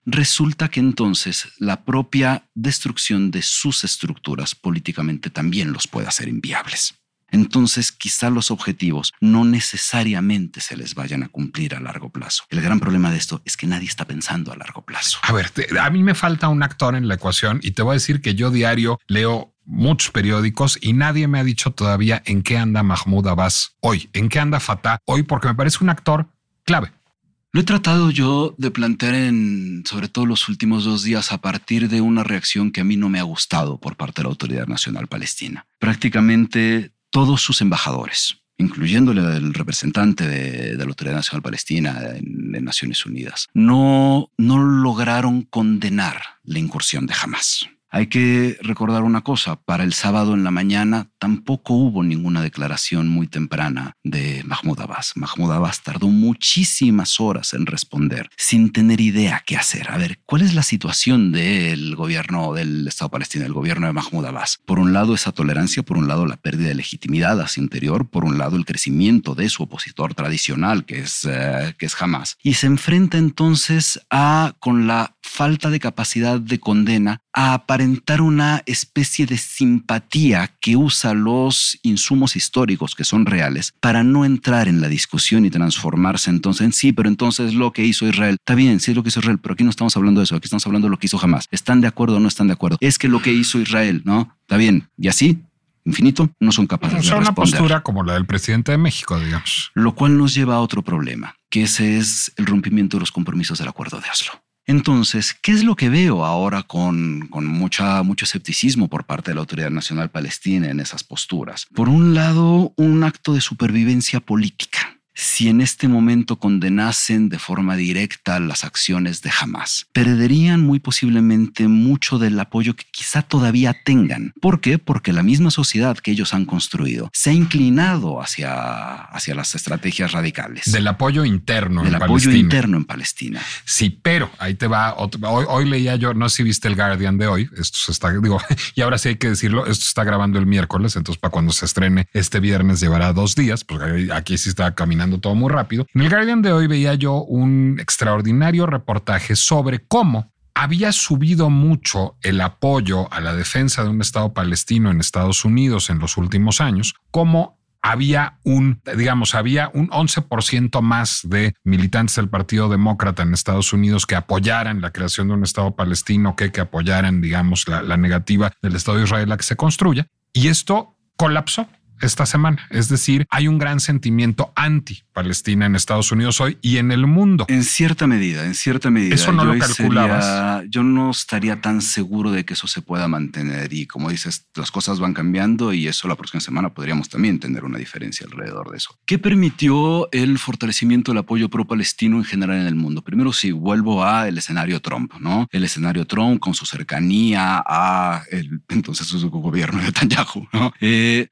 Resulta que entonces la propia destrucción de sus estructuras políticamente también los puede hacer inviables entonces quizá los objetivos no necesariamente se les vayan a cumplir a largo plazo. El gran problema de esto es que nadie está pensando a largo plazo. A ver, a mí me falta un actor en la ecuación y te voy a decir que yo diario leo muchos periódicos y nadie me ha dicho todavía en qué anda Mahmoud Abbas hoy, en qué anda Fatah hoy, porque me parece un actor clave. Lo he tratado yo de plantear en, sobre todo los últimos dos días, a partir de una reacción que a mí no me ha gustado por parte de la Autoridad Nacional Palestina. Prácticamente todos sus embajadores, incluyéndole el representante de, la Autoridad Nacional Palestina en, en, Naciones Unidas, no, no lograron condenar la incursión de Hamas. Hay que recordar una cosa, para el sábado en la mañana tampoco hubo ninguna declaración muy temprana de Mahmoud Abbas. Mahmoud Abbas tardó muchísimas horas en responder sin tener idea qué hacer. A ver, ¿cuál es la situación del gobierno del Estado palestino, el gobierno de Mahmoud Abbas? Por un lado esa tolerancia, por un lado la pérdida de legitimidad hacia interior, por un lado el crecimiento de su opositor tradicional que es, uh, que es Hamas. Y se enfrenta entonces a, con la falta de capacidad de condena, a aparentar una especie de simpatía que usa los insumos históricos que son reales para no entrar en la discusión y transformarse entonces en sí, pero entonces lo que hizo Israel, está bien, sí es lo que hizo Israel, pero aquí no estamos hablando de eso, aquí estamos hablando de lo que hizo jamás. ¿Están de acuerdo o no están de acuerdo? Es que lo que hizo Israel, ¿no? Está bien. Y así infinito, no son capaces de responder. una postura como la del presidente de México, digamos. Lo cual nos lleva a otro problema, que ese es el rompimiento de los compromisos del acuerdo de Oslo. Entonces, ¿qué es lo que veo ahora con, mucha, mucho escepticismo por parte de la Autoridad Nacional Palestina en esas posturas? Por un lado, un acto de supervivencia política si en este momento condenasen de forma directa las acciones de Hamas. Perderían muy posiblemente mucho del apoyo que quizá todavía tengan. ¿Por qué? Porque la misma sociedad que ellos han construido se ha inclinado hacia, hacia las estrategias radicales. Del apoyo interno del en apoyo Palestina. interno en Palestina. Sí, pero ahí te va. otro- hoy, hoy leía yo, no sé si viste el Guardian de hoy. Esto se está, digo, y ahora sí hay que decirlo. Esto está grabando el miércoles. Entonces, para cuando se estrene este viernes, llevará dos días, porque aquí sí está caminando todo muy rápido. En el Guardian de hoy veía yo un extraordinario reportaje sobre cómo había subido mucho el apoyo a la defensa de un Estado palestino en Estados Unidos en los últimos años, cómo había un, digamos, había un 11% más de militantes del Partido Demócrata en Estados Unidos que apoyaran la creación de un Estado palestino que, que apoyaran, digamos, la, la negativa del Estado de Israel a que se construya. Y esto colapsó esta semana. Es decir, hay un gran sentimiento anti-Palestina en Estados Unidos hoy y en el mundo. En cierta medida, en cierta medida. Eso no yo lo calculabas. sería- yo no estaría tan seguro de que eso se pueda mantener. Y como dices, las cosas van cambiando y eso la próxima semana podríamos también tener una diferencia alrededor de eso. ¿Qué permitió el fortalecimiento del apoyo pro-palestino en general en el mundo? Primero, si vuelvo a el escenario Trump, ¿no? El escenario Trump con su cercanía a el entonces su gobierno de Netanyahu, ¿no? Eh,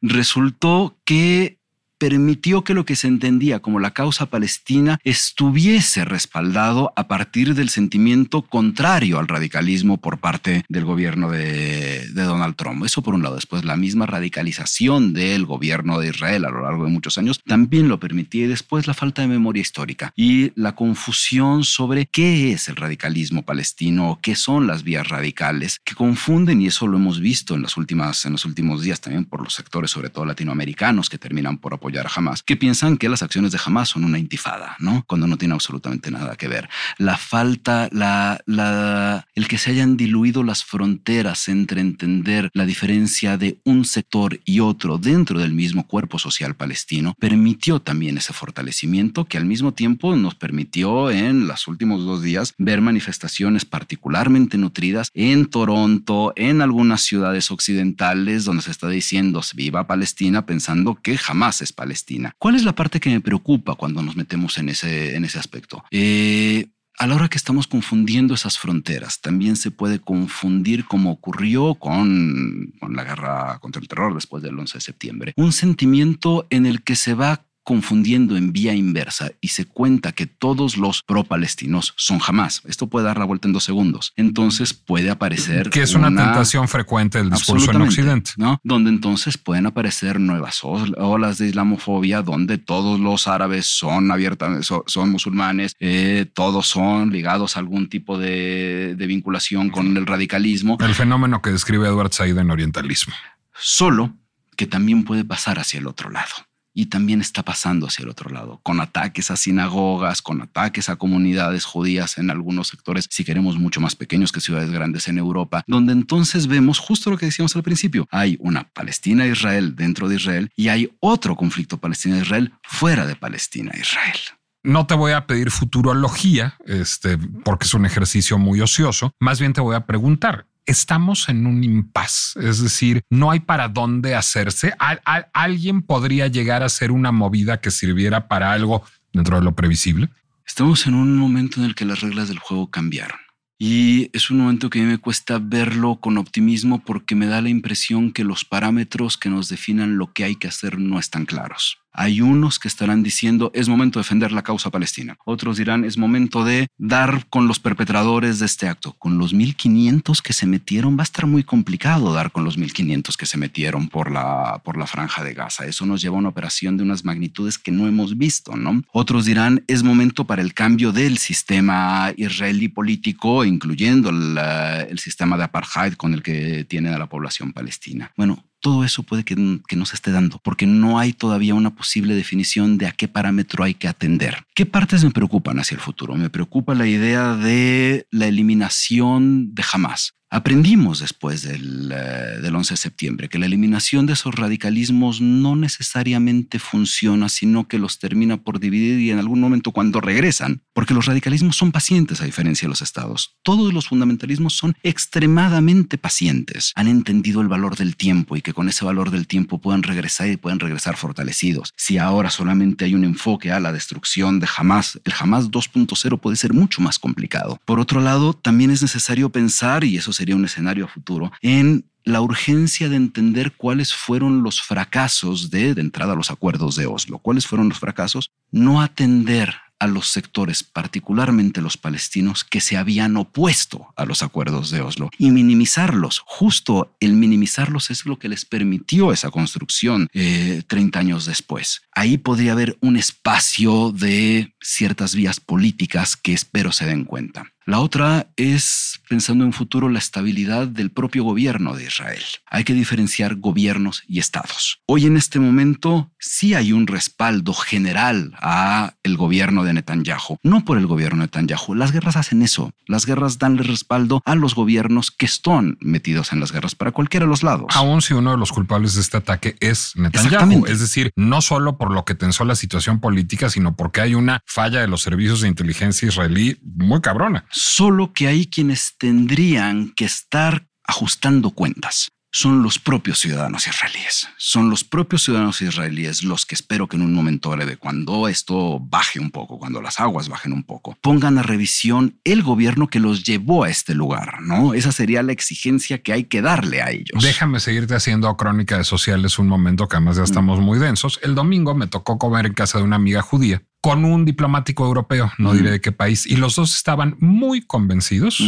que permitió que lo que se entendía como la causa palestina estuviese respaldado a partir del sentimiento contrario al radicalismo por parte del gobierno de, de Donald Trump. Eso por un lado. Después la misma radicalización del gobierno de Israel a lo largo de muchos años también lo permitía y después la falta de memoria histórica y la confusión sobre qué es el radicalismo palestino, qué son las vías radicales, que confunden y eso lo hemos visto en, las últimas, en los últimos días también por los sectores, sobre todo latinoamericanos, que terminan por apoyar a Hamas, que piensan que las acciones de Hamas son una intifada, ¿no? Cuando no tiene absolutamente nada que ver. La falta, la, la, el que se hayan diluido las fronteras entre entender la diferencia de un sector y otro dentro del mismo cuerpo social palestino permitió también ese fortalecimiento que al mismo tiempo nos permitió en los últimos dos días ver manifestaciones particularmente nutridas en Toronto, en algunas ciudades occidentales donde se está diciendo viva Palestina pensando que jamás es Palestina. ¿Cuál es la parte que me preocupa cuando nos metemos en ese, en ese aspecto? Eh, a la hora que estamos confundiendo esas fronteras, también se puede confundir como ocurrió con, con la guerra contra el terror después del 11 de septiembre. Un sentimiento en el que se va confundiendo en vía inversa y se cuenta que todos los pro-palestinos son jamás. Esto puede dar la vuelta en dos segundos. Entonces puede aparecer... Que es una, tentación frecuente del discurso en Occidente. ¿no? Donde entonces pueden aparecer nuevas olas de islamofobia, donde todos los árabes son abiertamente, son, son musulmanes, eh, todos son ligados a algún tipo de, de vinculación con el radicalismo. El fenómeno que describe Edward Said en Orientalismo. Solo que también puede pasar hacia el otro lado y también está pasando hacia el otro lado, con ataques a sinagogas, con ataques a comunidades judías en algunos sectores, si queremos, mucho más pequeños que ciudades grandes en Europa, donde entonces vemos justo lo que decíamos al principio. Hay una Palestina-Israel dentro de Israel y hay otro conflicto Palestina-Israel fuera de Palestina-Israel. No te voy a pedir futurología, este, porque es un ejercicio muy ocioso. Más bien te voy a preguntar, estamos en un impas, es decir, no hay para dónde hacerse. ¿Al, al, alguien podría llegar a hacer una movida que sirviera para algo dentro de lo previsible. Estamos en un momento en el que las reglas del juego cambiaron. Y es un momento que a mí me cuesta verlo con optimismo porque me da la impresión que los parámetros que nos definan lo que hay que hacer no están claros. Hay unos que estarán diciendo es momento de defender la causa palestina. Otros dirán es momento de dar con los perpetradores de este acto. Con los 1500 que se metieron va a estar muy complicado dar con los 1500 que se metieron por la, por la franja de Gaza. Eso nos lleva a una operación de unas magnitudes que no hemos visto, ¿no? Otros dirán es momento para el cambio del sistema israelí político, incluyendo el, sistema de apartheid con el que tienen a la población palestina. Bueno, todo eso puede que, que, no se esté dando, porque no hay todavía una posible definición de a qué parámetro hay que atender. ¿Qué partes me preocupan hacia el futuro? Me preocupa la idea de la eliminación de Hamas. Aprendimos después del, eh, del, 11 de septiembre que la eliminación de esos radicalismos no necesariamente funciona, sino que los termina por dividir y en algún momento cuando regresan, porque los radicalismos son pacientes a diferencia de los estados. Todos los fundamentalismos son extremadamente pacientes. Han entendido el valor del tiempo y que con ese valor del tiempo pueden regresar y pueden regresar fortalecidos. Si ahora solamente hay un enfoque a la destrucción de Hamas, el Hamas 2.0 puede ser mucho más complicado. Por otro lado, también es necesario pensar, y eso sería un escenario futuro, en la urgencia de entender cuáles fueron los fracasos de, entrada a los acuerdos de Oslo. ¿Cuáles fueron los fracasos? No atender a los sectores, particularmente los palestinos, que se habían opuesto a los acuerdos de Oslo y minimizarlos. Justo el minimizarlos es lo que les permitió esa construcción 30 eh, años después. Ahí podría haber un espacio de ciertas vías políticas que espero se den cuenta. La otra es, pensando en futuro, la estabilidad del propio gobierno de Israel. Hay que diferenciar gobiernos y estados. Hoy en este momento sí hay un respaldo general a el gobierno de Netanyahu, no por el gobierno de Netanyahu. Las guerras hacen eso. Las guerras dan respaldo a los gobiernos que están metidos en las guerras para cualquiera de los lados. Aún si uno de los culpables de este ataque es Netanyahu, es decir, no solo por lo que tensó la situación política, sino porque hay una falla de los servicios de inteligencia israelí muy cabrona solo que hay quienes tendrían que estar ajustando cuentas son los propios ciudadanos israelíes. Son los propios ciudadanos israelíes los que espero que en un momento breve, cuando esto baje un poco, cuando las aguas bajen un poco, pongan a revisión el gobierno que los llevó a este lugar, ¿no? Esa sería la exigencia que hay que darle a ellos. Déjame seguirte haciendo crónica de sociales un momento que además ya estamos muy densos. El domingo me tocó comer en casa de una amiga judía con un diplomático europeo, no diré de qué país, y los dos estaban muy convencidos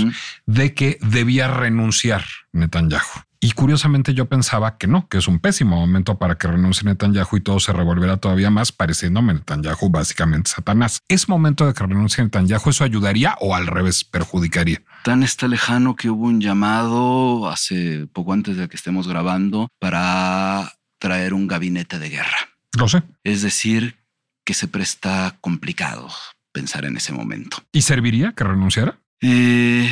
de que debía renunciar Netanyahu. Y curiosamente yo pensaba que no, que es un pésimo momento para que renuncie Netanyahu y todo se revolverá todavía más, pareciéndome Netanyahu básicamente Satanás. ¿Es momento de que renuncie Netanyahu? ¿Eso ayudaría o al revés perjudicaría? Tan está lejano que hubo un llamado hace poco antes de que estemos grabando para traer un gabinete de guerra. Lo sé. Es decir, que se presta complicado pensar en ese momento. ¿Y serviría que renunciara? Eh,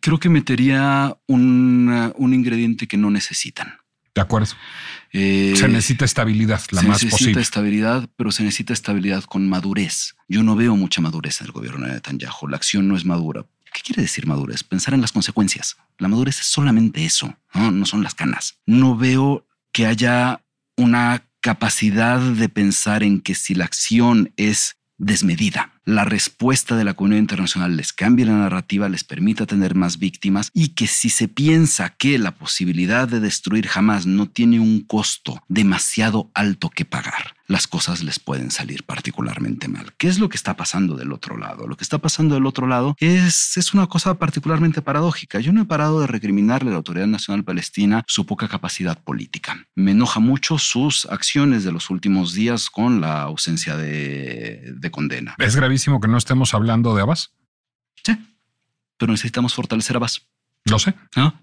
creo que metería un, ingrediente que no necesitan. De acuerdo. Eh, se necesita estabilidad, la más posible. Se necesita estabilidad, pero se necesita estabilidad con madurez. Yo no veo mucha madurez en el gobierno de Netanyahu. La acción no es madura. ¿Qué quiere decir madurez? Pensar en las consecuencias. La madurez es solamente eso, no, no son las canas. No veo que haya una capacidad de pensar en que si la acción es desmedida, la respuesta de la comunidad internacional les cambie la narrativa, les permita tener más víctimas y que si se piensa que la posibilidad de destruir jamás no tiene un costo demasiado alto que pagar, las cosas les pueden salir particularmente mal. ¿Qué es lo que está pasando del otro lado? Lo que está pasando del otro lado es, es una cosa particularmente paradójica. Yo no he parado de recriminarle a la Autoridad Nacional Palestina su poca capacidad política. Me enoja mucho sus acciones de los últimos días con la ausencia de, de condena. Es gravísimo que no estemos hablando de Abbas. Sí, pero necesitamos fortalecer Abbas. Lo sé.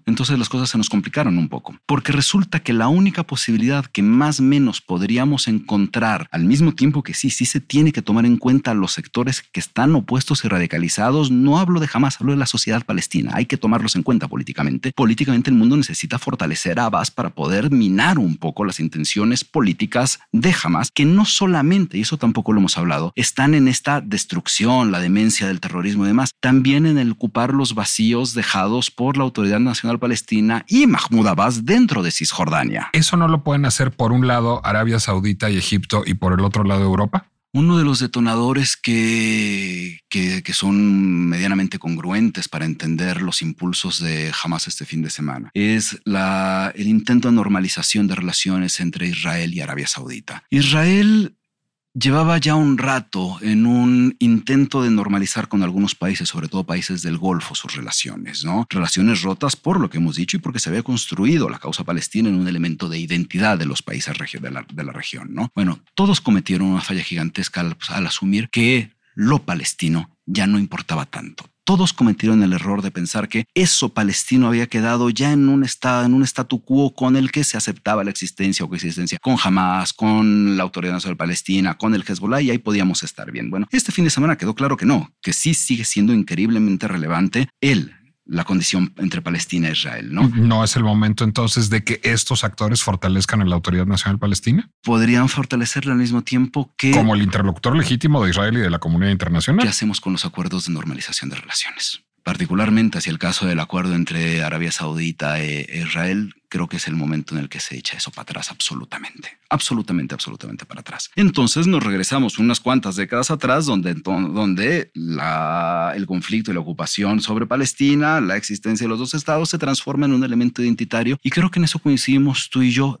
Entonces las cosas se nos complicaron un poco, porque resulta que la única posibilidad que más o menos podríamos encontrar, al mismo tiempo que sí, sí se tiene que tomar en cuenta los sectores que están opuestos y radicalizados, no hablo de jamás, hablo de la sociedad palestina, hay que tomarlos en cuenta políticamente. Políticamente el mundo necesita fortalecer a Abbas para poder minar un poco las intenciones políticas de Hamas, que no solamente, y eso tampoco lo hemos hablado, están en esta destrucción, la demencia del terrorismo y demás, también en el ocupar los vacíos dejados por la Autoridad Nacional Palestina y Mahmoud Abbas dentro de Cisjordania. ¿Eso no lo pueden hacer por un lado Arabia Saudita y Egipto y por el otro lado Europa? Uno de los detonadores que, que, son medianamente congruentes para entender los impulsos de Hamas este fin de semana es la, el intento de normalización de relaciones entre Israel y Arabia Saudita. Israel llevaba ya un rato en un intento de normalizar con algunos países, sobre todo países del Golfo, sus relaciones, ¿no? Relaciones rotas por lo que hemos dicho y porque se había construido la causa palestina en un elemento de identidad de los países de la, región, ¿no? Bueno, todos cometieron una falla gigantesca al asumir que lo palestino ya no importaba tanto todos cometieron el error de pensar que eso palestino había quedado ya en un estado, en un statu quo con el que se aceptaba la existencia o coexistencia con Hamas, con la Autoridad Nacional Palestina, con el Hezbollah y ahí podíamos estar bien. Bueno, este fin de semana quedó claro que no, que sí sigue siendo increíblemente relevante el la condición entre Palestina e Israel, ¿no? ¿No es el momento entonces de que estos actores fortalezcan a la Autoridad Nacional Palestina? Podrían fortalecerla al mismo tiempo que... Como el interlocutor legítimo de Israel y de la comunidad internacional. ¿Qué hacemos con los acuerdos de normalización de relaciones? Particularmente hacia el caso del acuerdo entre Arabia Saudita e Israel, creo que es el momento en el que se echa eso para atrás absolutamente, absolutamente, absolutamente para atrás. Entonces nos regresamos unas cuantas décadas atrás donde, donde el conflicto y la ocupación sobre Palestina, la existencia de los dos estados se transforma en un elemento identitario y creo que en eso coincidimos tú y yo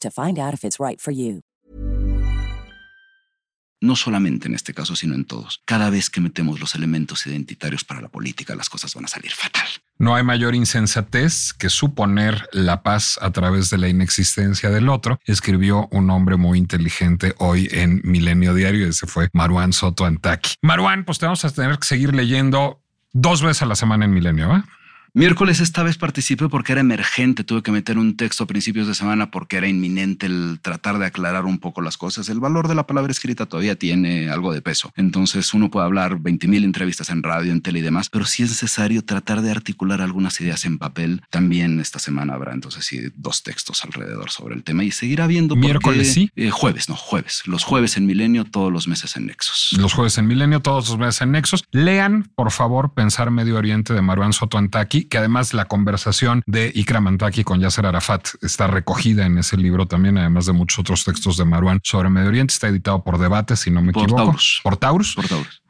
to find out if it's right for you. No solamente en este caso, sino en todos. Cada vez que metemos los elementos identitarios para la política, las cosas van a salir fatal. No hay mayor insensatez que suponer la paz a través de la inexistencia del otro, escribió un hombre muy inteligente hoy en Milenio Diario, ese fue Maruán Soto Antaki. Maruán, pues te vamos a tener que seguir leyendo dos veces a la semana en Milenio, ¿eh? Miércoles esta vez participé porque era emergente, tuve que meter un texto a principios de semana porque era inminente el tratar de aclarar un poco las cosas. El valor de la palabra escrita todavía tiene algo de peso. Entonces uno puede hablar 20 mil entrevistas en radio, en tele y demás, pero si es necesario tratar de articular algunas ideas en papel. También esta semana habrá entonces sí dos textos alrededor sobre el tema y seguirá viendo. Miércoles sí. Eh, jueves, no, jueves. Los jueves en Milenio, todos los meses en Nexos. Los jueves en Milenio, todos los meses en Nexos. Lean, por favor, Pensar Medio Oriente de Maruán Soto Antaki que además la conversación de Ikram Antaki con Yasser Arafat está recogida en ese libro también, además de muchos otros textos de Marwan sobre Medio Oriente. Está editado por Debate, si no me equivoco. Por Taurus. Por Taurus. Por Taurus,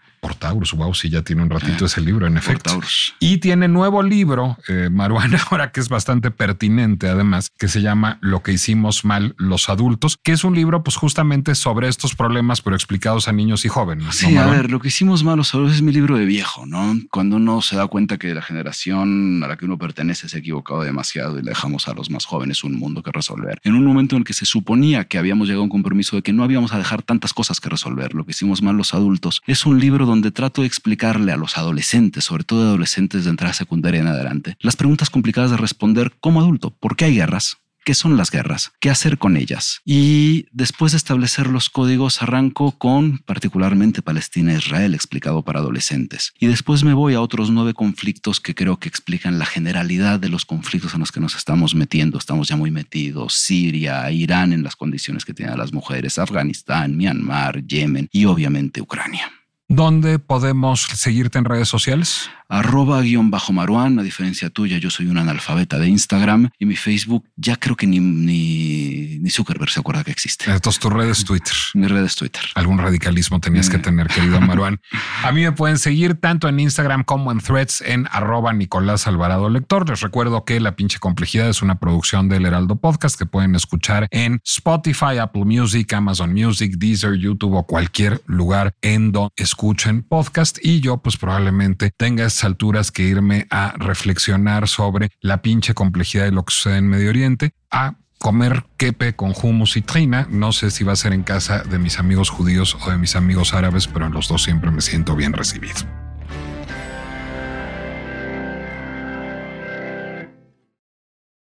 wow, sí, ya tiene un ratito ese libro, en efecto. Y tiene nuevo libro, eh, Maruana, ahora que es bastante pertinente, además, que se llama Lo que hicimos mal los adultos, que es un libro, pues justamente sobre estos problemas, pero explicados a niños y jóvenes. Sí, a ver, Lo que hicimos mal los adultos es mi libro de viejo, ¿no? Cuando uno se da cuenta que la generación a la que uno pertenece se ha equivocado demasiado y le dejamos a los más jóvenes un mundo que resolver. En un momento en el que se suponía que habíamos llegado a un compromiso de que no habíamos a dejar tantas cosas que resolver, Lo que hicimos mal los adultos es un libro donde trato de explicarle a los adolescentes, sobre todo adolescentes de entrada secundaria en adelante, las preguntas complicadas de responder como adulto. ¿Por qué hay guerras? ¿Qué son las guerras? ¿Qué hacer con ellas? Y después de establecer los códigos, arranco con particularmente Palestina-Israel, explicado para adolescentes. Y después me voy a otros nueve conflictos que creo que explican la generalidad de los conflictos en los que nos estamos metiendo. Estamos ya muy metidos. Siria, Irán en las condiciones que tienen las mujeres, Afganistán, Myanmar, Yemen y obviamente Ucrania. ¿Dónde podemos seguirte en redes sociales? arroba guion bajo Maruán, a diferencia tuya, yo soy un analfabeta de Instagram y mi Facebook ya creo que ni, ni, ni Zuckerberg se acuerda que existe. Entonces tus redes Twitter. Mis redes Twitter. Algún radicalismo tenías que eh. tener, querido Maruán. A mí me pueden seguir tanto en Instagram como en threads en arroba Nicolás Alvarado Lector. Les recuerdo que La pinche complejidad es una producción del Heraldo Podcast que pueden escuchar en Spotify, Apple Music, Amazon Music, Deezer, YouTube o cualquier lugar en donde escuchen podcast. Y yo pues probablemente tenga alturas que irme a reflexionar sobre la pinche complejidad de lo que sucede en Medio Oriente, a comer kepe con hummus y trina. No sé si va a ser en casa de mis amigos judíos o de mis amigos árabes, pero en los dos siempre me siento bien recibido.